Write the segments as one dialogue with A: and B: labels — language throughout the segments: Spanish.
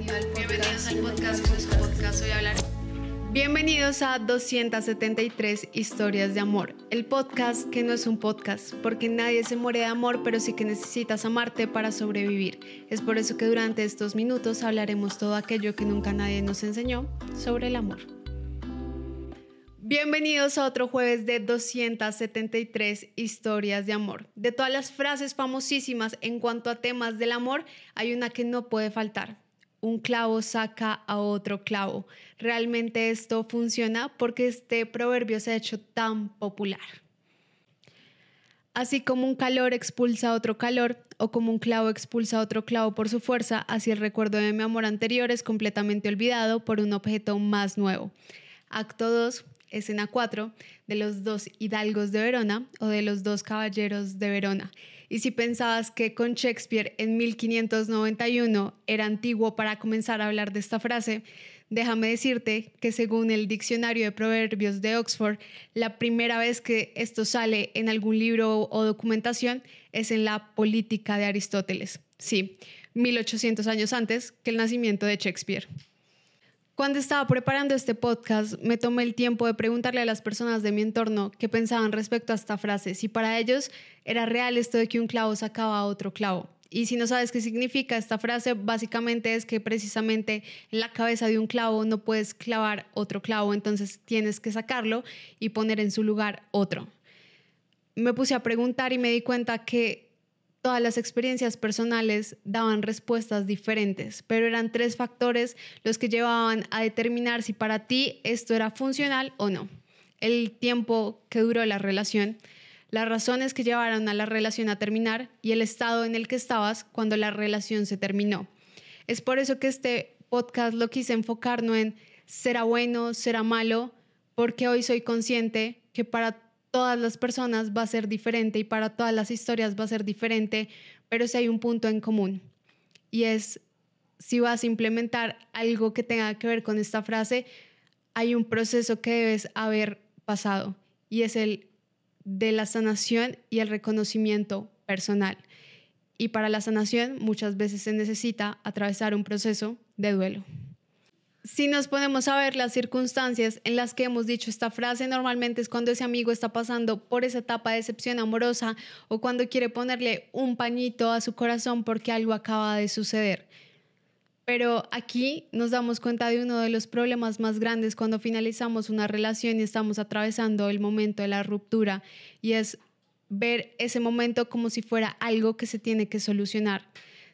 A: Bienvenidos al podcast, hablar.
B: Bienvenidos a 273 historias de amor, el podcast que no es un podcast, porque nadie se muere de amor, pero sí que necesitas amarte para sobrevivir. Es por eso que durante estos minutos hablaremos todo aquello que nunca nadie nos enseñó sobre el amor. Bienvenidos a otro jueves de 273 historias de amor. De todas las frases famosísimas en cuanto a temas del amor, hay una que no puede faltar. Un clavo saca a otro clavo. Realmente esto funciona porque este proverbio se ha hecho tan popular. Así como un calor expulsa otro calor o como un clavo expulsa otro clavo por su fuerza, así el recuerdo de mi amor anterior es completamente olvidado por un objeto más nuevo. Acto 2, escena 4, de los dos hidalgos de Verona o de los dos caballeros de Verona. Y si pensabas que con Shakespeare en 1591 era antiguo para comenzar a hablar de esta frase, déjame decirte que según el diccionario de proverbios de Oxford, la primera vez que esto sale en algún libro o documentación es en la política de Aristóteles. Sí, 1800 años antes que el nacimiento de Shakespeare. Cuando estaba preparando este podcast, me tomé el tiempo de preguntarle a las personas de mi entorno qué pensaban respecto a esta frase, si para ellos era real esto de que un clavo sacaba otro clavo. Y si no sabes qué significa esta frase, básicamente es que precisamente en la cabeza de un clavo no puedes clavar otro clavo, entonces tienes que sacarlo y poner en su lugar otro. Me puse a preguntar y me di cuenta que todas las experiencias personales daban respuestas diferentes, pero eran tres factores los que llevaban a determinar si para ti esto era funcional o no. El tiempo que duró la relación, las razones que llevaron a la relación a terminar y el estado en el que estabas cuando la relación se terminó. Es por eso que este podcast lo quise enfocar no en será bueno, será malo, porque hoy soy consciente que para todas las personas va a ser diferente y para todas las historias va a ser diferente, pero si hay un punto en común y es si vas a implementar algo que tenga que ver con esta frase, hay un proceso que debes haber pasado y es el de la sanación y el reconocimiento personal. Y para la sanación muchas veces se necesita atravesar un proceso de duelo. Si nos ponemos a ver las circunstancias en las que hemos dicho esta frase, normalmente es cuando ese amigo está pasando por esa etapa de decepción amorosa o cuando quiere ponerle un pañito a su corazón porque algo acaba de suceder. Pero aquí nos damos cuenta de uno de los problemas más grandes cuando finalizamos una relación y estamos atravesando el momento de la ruptura y es ver ese momento como si fuera algo que se tiene que solucionar.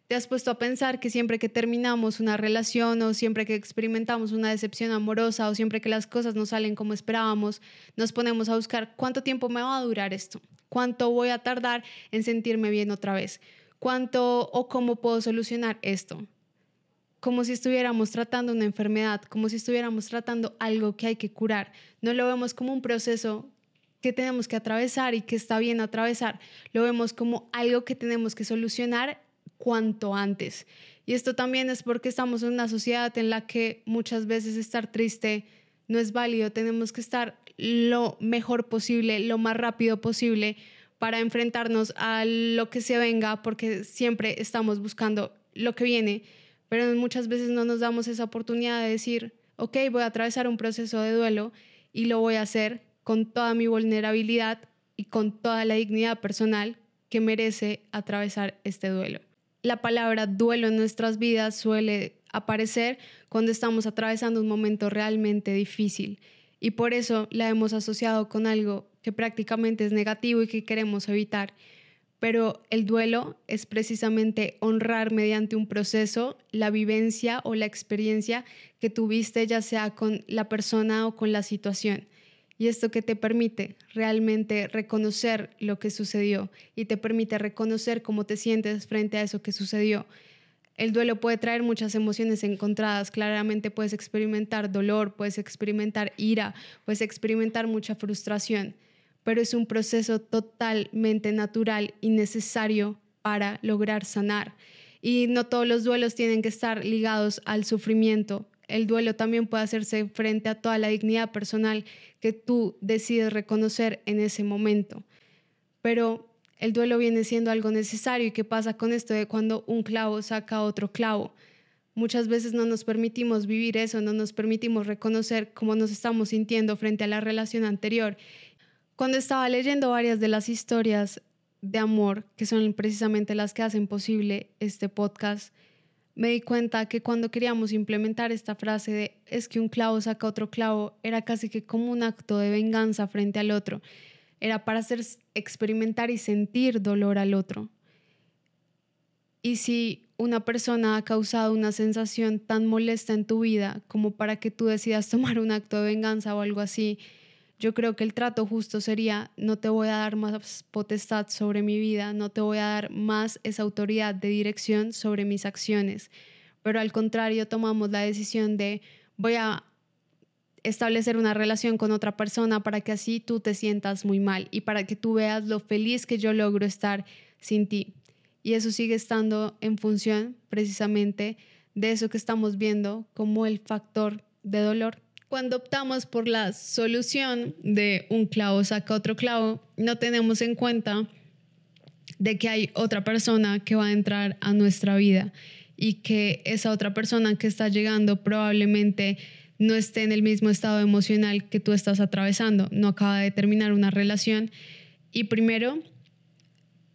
B: ¿Te has puesto a pensar que siempre que terminamos una relación o siempre que experimentamos una decepción amorosa o siempre que las cosas no salen como esperábamos, nos ponemos a buscar cuánto tiempo me va a durar esto? ¿Cuánto voy a tardar en sentirme bien otra vez? ¿Cuánto o cómo puedo solucionar esto? Como si estuviéramos tratando una enfermedad, como si estuviéramos tratando algo que hay que curar. No lo vemos como un proceso que tenemos que atravesar y que está bien atravesar. Lo vemos como algo que tenemos que solucionar cuanto antes. Y esto también es porque estamos en una sociedad en la que muchas veces estar triste no es válido. Tenemos que estar lo mejor posible, lo más rápido posible para enfrentarnos a lo que se venga, porque siempre estamos buscando lo que viene, pero muchas veces no nos damos esa oportunidad de decir, ok, voy a atravesar un proceso de duelo y lo voy a hacer con toda mi vulnerabilidad y con toda la dignidad personal que merece atravesar este duelo la palabra duelo en nuestras vidas suele aparecer cuando estamos atravesando un momento realmente difícil y por eso la hemos asociado con algo que prácticamente es negativo y que queremos evitar. Pero el duelo es precisamente honrar mediante un proceso la vivencia o la experiencia que tuviste ya sea con la persona o con la situación. Y esto que te permite realmente reconocer lo que sucedió y te permite reconocer cómo te sientes frente a eso que sucedió. El duelo puede traer muchas emociones encontradas. Claramente puedes experimentar dolor, puedes experimentar ira, puedes experimentar mucha frustración, pero es un proceso totalmente natural y necesario para lograr sanar. Y no todos los duelos tienen que estar ligados al sufrimiento el duelo también puede hacerse frente a toda la dignidad personal que tú decides reconocer en ese momento. Pero el duelo viene siendo algo necesario. ¿Y qué pasa con esto de cuando un clavo saca otro clavo? Muchas veces no nos permitimos vivir eso, no nos permitimos reconocer cómo nos estamos sintiendo frente a la relación anterior. Cuando estaba leyendo varias de las historias de amor, que son precisamente las que hacen posible este podcast, me di cuenta que cuando queríamos implementar esta frase de es que un clavo saca otro clavo, era casi que como un acto de venganza frente al otro. Era para hacer experimentar y sentir dolor al otro. Y si una persona ha causado una sensación tan molesta en tu vida como para que tú decidas tomar un acto de venganza o algo así, yo creo que el trato justo sería, no te voy a dar más potestad sobre mi vida, no te voy a dar más esa autoridad de dirección sobre mis acciones, pero al contrario tomamos la decisión de voy a establecer una relación con otra persona para que así tú te sientas muy mal y para que tú veas lo feliz que yo logro estar sin ti. Y eso sigue estando en función precisamente de eso que estamos viendo como el factor de dolor. Cuando optamos por la solución de un clavo saca otro clavo, no tenemos en cuenta de que hay otra persona que va a entrar a nuestra vida y que esa otra persona que está llegando probablemente no esté en el mismo estado emocional que tú estás atravesando, no acaba de terminar una relación. Y primero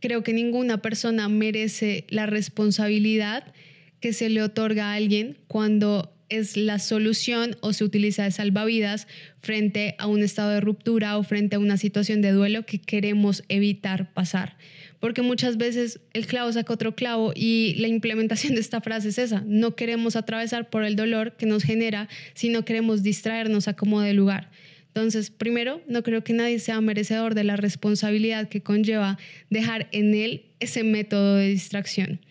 B: Creo que ninguna persona merece la responsabilidad que se le otorga a alguien cuando es la solución o se utiliza de salvavidas frente a un estado de ruptura o frente a una situación de duelo que queremos evitar pasar. Porque muchas veces el clavo saca otro clavo y la implementación de esta frase es esa. No queremos atravesar por el dolor que nos genera, sino queremos distraernos a como de lugar. Entonces, primero, no creo que nadie sea merecedor de la responsabilidad que conlleva dejar en él ese método de distracción.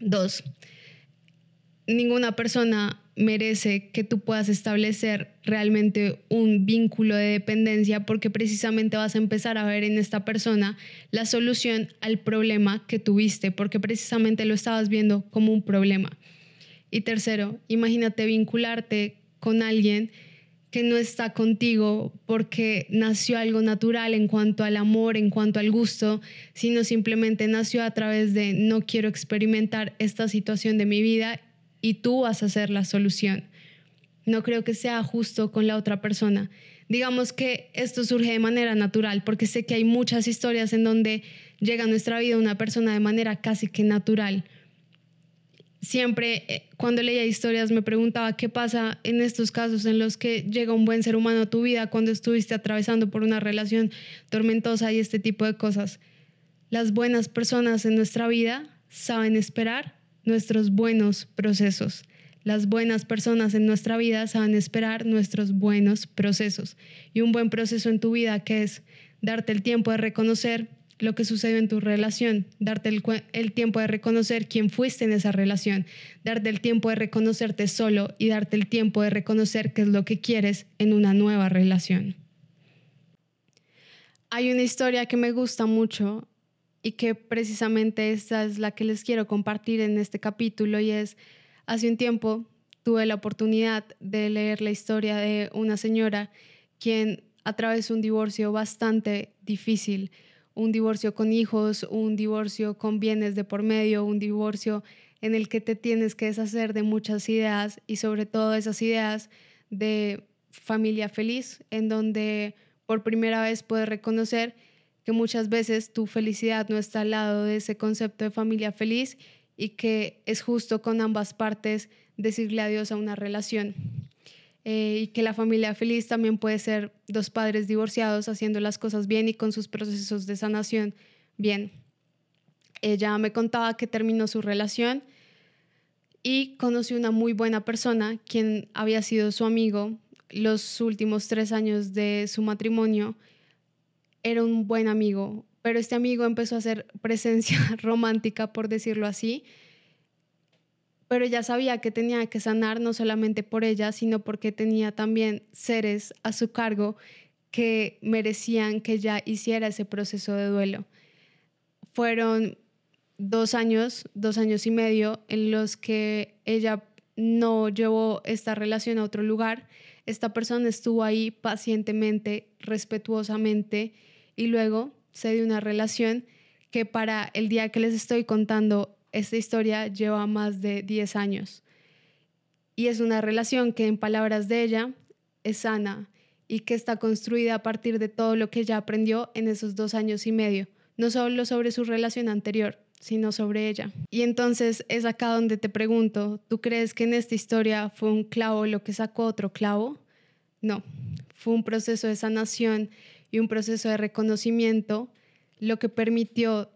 B: Dos, ninguna persona merece que tú puedas establecer realmente un vínculo de dependencia porque precisamente vas a empezar a ver en esta persona la solución al problema que tuviste, porque precisamente lo estabas viendo como un problema. Y tercero, imagínate vincularte con alguien que no está contigo porque nació algo natural en cuanto al amor, en cuanto al gusto, sino simplemente nació a través de no quiero experimentar esta situación de mi vida y tú vas a ser la solución. No creo que sea justo con la otra persona. Digamos que esto surge de manera natural, porque sé que hay muchas historias en donde llega a nuestra vida una persona de manera casi que natural siempre eh, cuando leía historias me preguntaba qué pasa en estos casos en los que llega un buen ser humano a tu vida cuando estuviste atravesando por una relación tormentosa y este tipo de cosas. Las buenas personas en nuestra vida saben esperar nuestros buenos procesos. Las buenas personas en nuestra vida saben esperar nuestros buenos procesos. Y un buen proceso en tu vida que es darte el tiempo de reconocer lo que sucedió en tu relación, darte el, tiempo de reconocer quién fuiste en esa relación, darte el tiempo de reconocerte solo y darte el tiempo de reconocer qué es lo que quieres en una nueva relación. Hay una historia que me gusta mucho y que precisamente esta es la que les quiero compartir en este capítulo y es, hace un tiempo tuve la oportunidad de leer la historia de una señora quien atravesó un divorcio bastante difícil un divorcio con hijos, un divorcio con bienes de por medio, un divorcio en el que te tienes que deshacer de muchas ideas y sobre todo esas ideas de familia feliz, en donde por primera vez puedes reconocer que muchas veces tu felicidad no está al lado de ese concepto de familia feliz y que es justo con ambas partes decirle adiós a una relación. Eh, y que la familia feliz también puede ser dos padres divorciados haciendo las cosas bien y con sus procesos de sanación bien. Ella me contaba que terminó su relación y conoció una muy buena persona, quien había sido su amigo los últimos tres años de su matrimonio. Era un buen amigo, pero este amigo empezó a hacer presencia romántica, por decirlo así, pero ella sabía que tenía que sanar no solamente por ella, sino porque tenía también seres a su cargo que merecían que ella hiciera ese proceso de duelo. Fueron dos años, dos años y medio en los que ella no llevó esta relación a otro lugar. Esta persona estuvo ahí pacientemente, respetuosamente y luego se dio una relación que para el día que les estoy contando esta historia lleva más de 10 años. Y es una relación que en palabras de ella es sana y que está construida a partir de todo lo que ella aprendió en esos dos años y medio, no solo sobre su relación anterior, sino sobre ella. Y entonces es acá donde te pregunto, ¿tú crees que en esta historia fue un clavo lo que sacó otro clavo? No, fue un proceso de sanación y un proceso de reconocimiento lo que permitió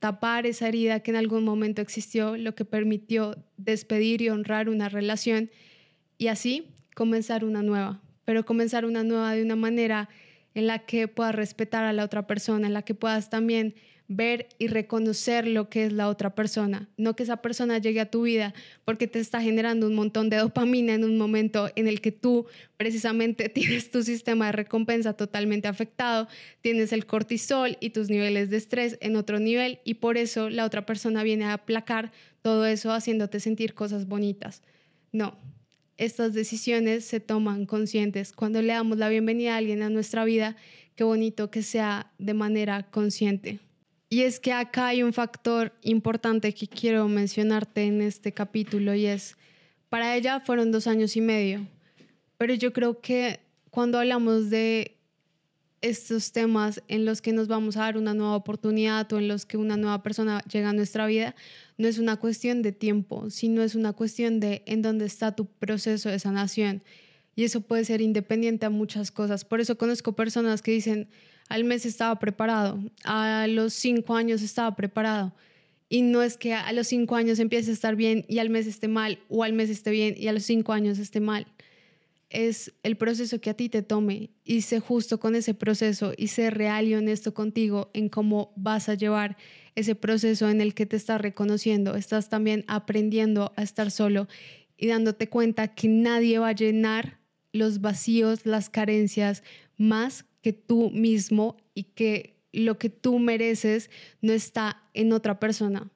B: tapar esa herida que en algún momento existió, lo que permitió despedir y honrar una relación y así comenzar una nueva, pero comenzar una nueva de una manera en la que puedas respetar a la otra persona, en la que puedas también ver y reconocer lo que es la otra persona, no que esa persona llegue a tu vida porque te está generando un montón de dopamina en un momento en el que tú precisamente tienes tu sistema de recompensa totalmente afectado, tienes el cortisol y tus niveles de estrés en otro nivel y por eso la otra persona viene a aplacar todo eso haciéndote sentir cosas bonitas. No, estas decisiones se toman conscientes. Cuando le damos la bienvenida a alguien a nuestra vida, qué bonito que sea de manera consciente. Y es que acá hay un factor importante que quiero mencionarte en este capítulo y es, para ella fueron dos años y medio, pero yo creo que cuando hablamos de estos temas en los que nos vamos a dar una nueva oportunidad o en los que una nueva persona llega a nuestra vida, no es una cuestión de tiempo, sino es una cuestión de en dónde está tu proceso de sanación. Y eso puede ser independiente a muchas cosas. Por eso conozco personas que dicen, al mes estaba preparado, a los cinco años estaba preparado. Y no es que a los cinco años empiece a estar bien y al mes esté mal, o al mes esté bien y a los cinco años esté mal. Es el proceso que a ti te tome y sé justo con ese proceso y sé real y honesto contigo en cómo vas a llevar ese proceso en el que te estás reconociendo. Estás también aprendiendo a estar solo y dándote cuenta que nadie va a llenar los vacíos, las carencias más que tú mismo y que lo que tú mereces no está en otra persona.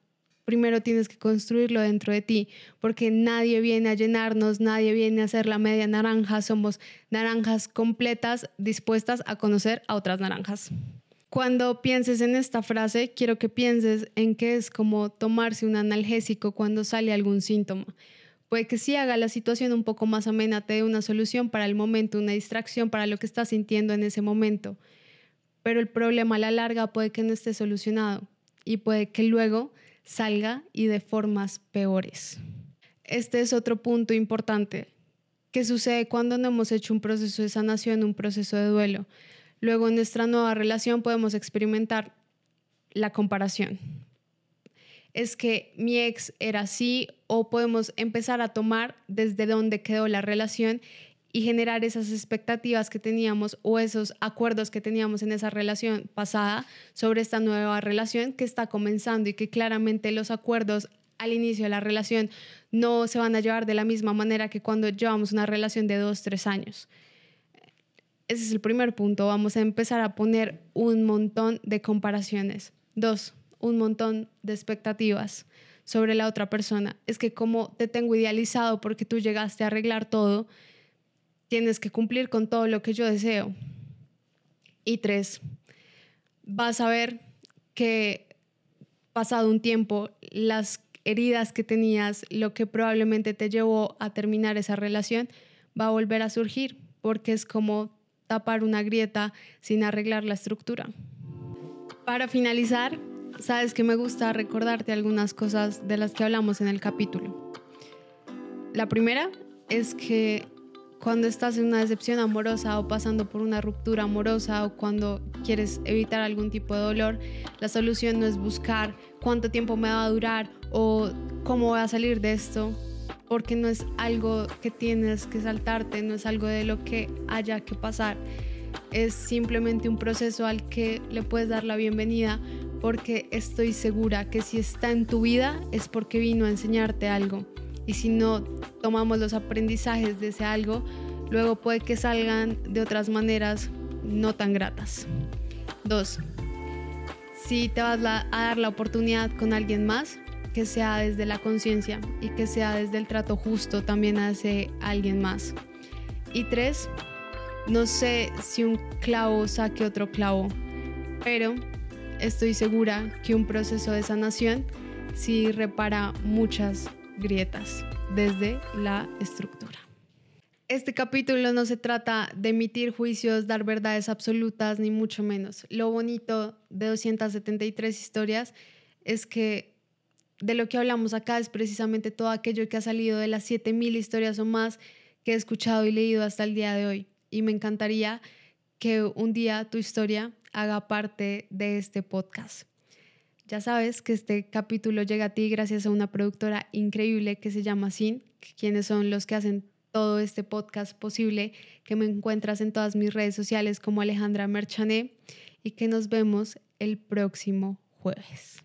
B: Primero tienes que construirlo dentro de ti, porque nadie viene a llenarnos, nadie viene a hacer la media naranja, somos naranjas completas dispuestas a conocer a otras naranjas. Cuando pienses en esta frase, quiero que pienses en que es como tomarse un analgésico cuando sale algún síntoma. Puede que sí haga la situación un poco más amena, te dé una solución para el momento, una distracción para lo que estás sintiendo en ese momento. Pero el problema a la larga puede que no esté solucionado y puede que luego salga y de formas peores. Este es otro punto importante. ¿Qué sucede cuando no hemos hecho un proceso de sanación, un proceso de duelo? Luego en nuestra nueva relación podemos experimentar la comparación es que mi ex era así o podemos empezar a tomar desde dónde quedó la relación y generar esas expectativas que teníamos o esos acuerdos que teníamos en esa relación pasada sobre esta nueva relación que está comenzando y que claramente los acuerdos al inicio de la relación no se van a llevar de la misma manera que cuando llevamos una relación de dos, tres años. Ese es el primer punto. Vamos a empezar a poner un montón de comparaciones. Dos, un montón de expectativas sobre la otra persona. Es que como te tengo idealizado porque tú llegaste a arreglar todo, tienes que cumplir con todo lo que yo deseo. Y tres, vas a ver que pasado un tiempo, las heridas que tenías, lo que probablemente te llevó a terminar esa relación, va a volver a surgir, porque es como tapar una grieta sin arreglar la estructura. Para finalizar, sabes que me gusta recordarte algunas cosas de las que hablamos en el capítulo. La primera es que cuando estás en una decepción amorosa o pasando por una ruptura amorosa o cuando quieres evitar algún tipo de dolor, la solución no es buscar cuánto tiempo me va a durar o cómo voy a salir de esto, porque no es algo que tienes que saltarte, no es algo de lo que haya que pasar. Es simplemente un proceso al que le puedes dar la bienvenida porque estoy segura que si está en tu vida es porque vino a enseñarte algo. Y si no tomamos los aprendizajes de ese algo, luego puede que salgan de otras maneras no tan gratas. Dos, si te vas a dar la oportunidad con alguien más, que sea desde la conciencia y que sea desde el trato justo también hace alguien más. Y tres, no sé si un clavo saque otro clavo, pero estoy segura que un proceso de sanación sí repara muchas grietas. desde la estructura. Este capítulo no se trata de emitir juicios, dar verdades absolutas, ni mucho menos. Lo bonito de 273 historias es que de lo que hablamos acá es precisamente todo aquello que ha salido de las 7000 historias o más que he escuchado y leído hasta el día de hoy. Y me encantaría que un día tu historia haga parte de este podcast. Ya sabes que este capítulo llega a ti gracias a una productora increíble que se llama Sin, quienes son los que hacen todo este podcast posible, que me encuentras en todas mis redes sociales como Alejandra Merchané y que nos vemos el próximo jueves.